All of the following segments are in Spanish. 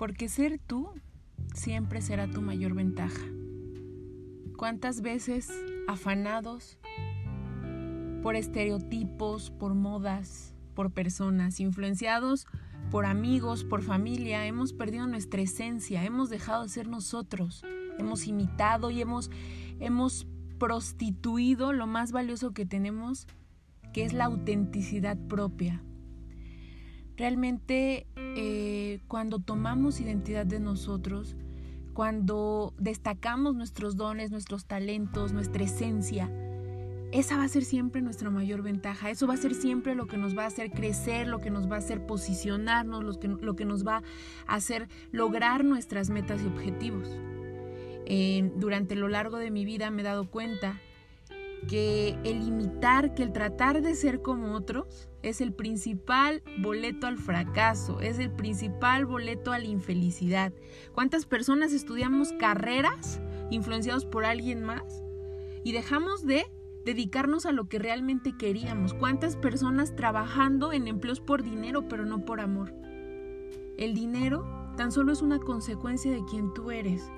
Porque ser tú siempre será tu mayor ventaja. ¿Cuántas veces afanados por estereotipos, por modas, por personas, influenciados por amigos, por familia, hemos perdido nuestra esencia, hemos dejado de ser nosotros, hemos imitado y hemos, hemos prostituido lo más valioso que tenemos, que es la autenticidad propia. Realmente eh, cuando tomamos identidad de nosotros, cuando destacamos nuestros dones, nuestros talentos, nuestra esencia, esa va a ser siempre nuestra mayor ventaja. Eso va a ser siempre lo que nos va a hacer crecer, lo que nos va a hacer posicionarnos, lo que, lo que nos va a hacer lograr nuestras metas y objetivos. durante lo largo de mi vida me he dado cuenta que el imitar, que el tratar de ser como otros es el principal boleto al fracaso, es el principal boleto a la infelicidad. ¿Cuántas personas estudiamos carreras influenciados por alguien más y dejamos de dedicarnos a lo que realmente queríamos? ¿Cuántas personas trabajando en empleos por dinero pero no por amor? El dinero tan solo es una consecuencia de quien tú eres.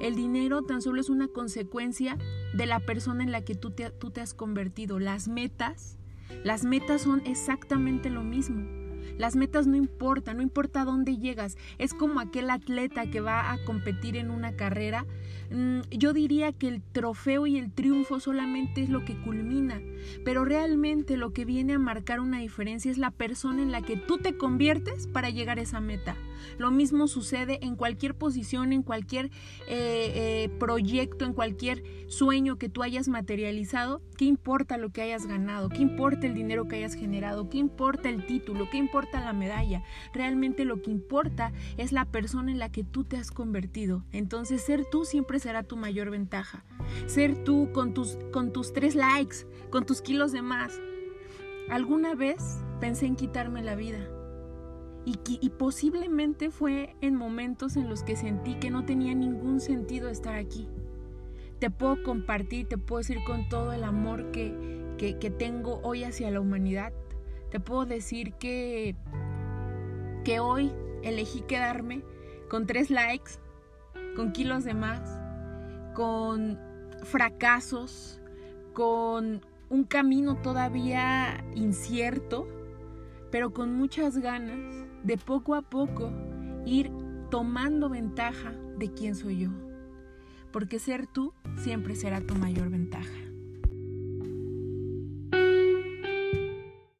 El dinero tan solo es una consecuencia de la persona en la que tú te, tú has convertido. Las metas, las metas son exactamente lo mismo. Las metas no importan, no importa dónde llegas. Es como aquel atleta que va a competir en una carrera. Mm, yo diría que el trofeo y el triunfo solamente es lo que culmina, pero realmente lo que viene a marcar una diferencia es la persona en la que tú te conviertes para llegar a esa meta. Lo mismo sucede en cualquier posición, en cualquier eh, eh, proyecto, en cualquier sueño que tú hayas materializado. ¿Qué importa lo que hayas ganado? ¿Qué importa el dinero que hayas generado? ¿Qué importa el título? ¿Qué importa la medalla? Realmente lo que importa es la persona en la que tú te has convertido. Entonces ser tú siempre será tu mayor ventaja. Ser tú con tus, con tus tres likes, con tus kilos de más. Alguna vez pensé en quitarme la vida y, posiblemente fue en momentos en los que sentí que no tenía ningún sentido estar aquí. Te puedo compartir, te puedo decir con todo el amor que, que, que tengo hoy hacia la humanidad. Te puedo decir que, que hoy elegí quedarme con tres likes, con kilos de más, con fracasos, con un camino todavía incierto, pero con muchas ganas de poco a poco ir tomando ventaja de quién soy yo. Porque ser tú siempre será tu mayor ventaja.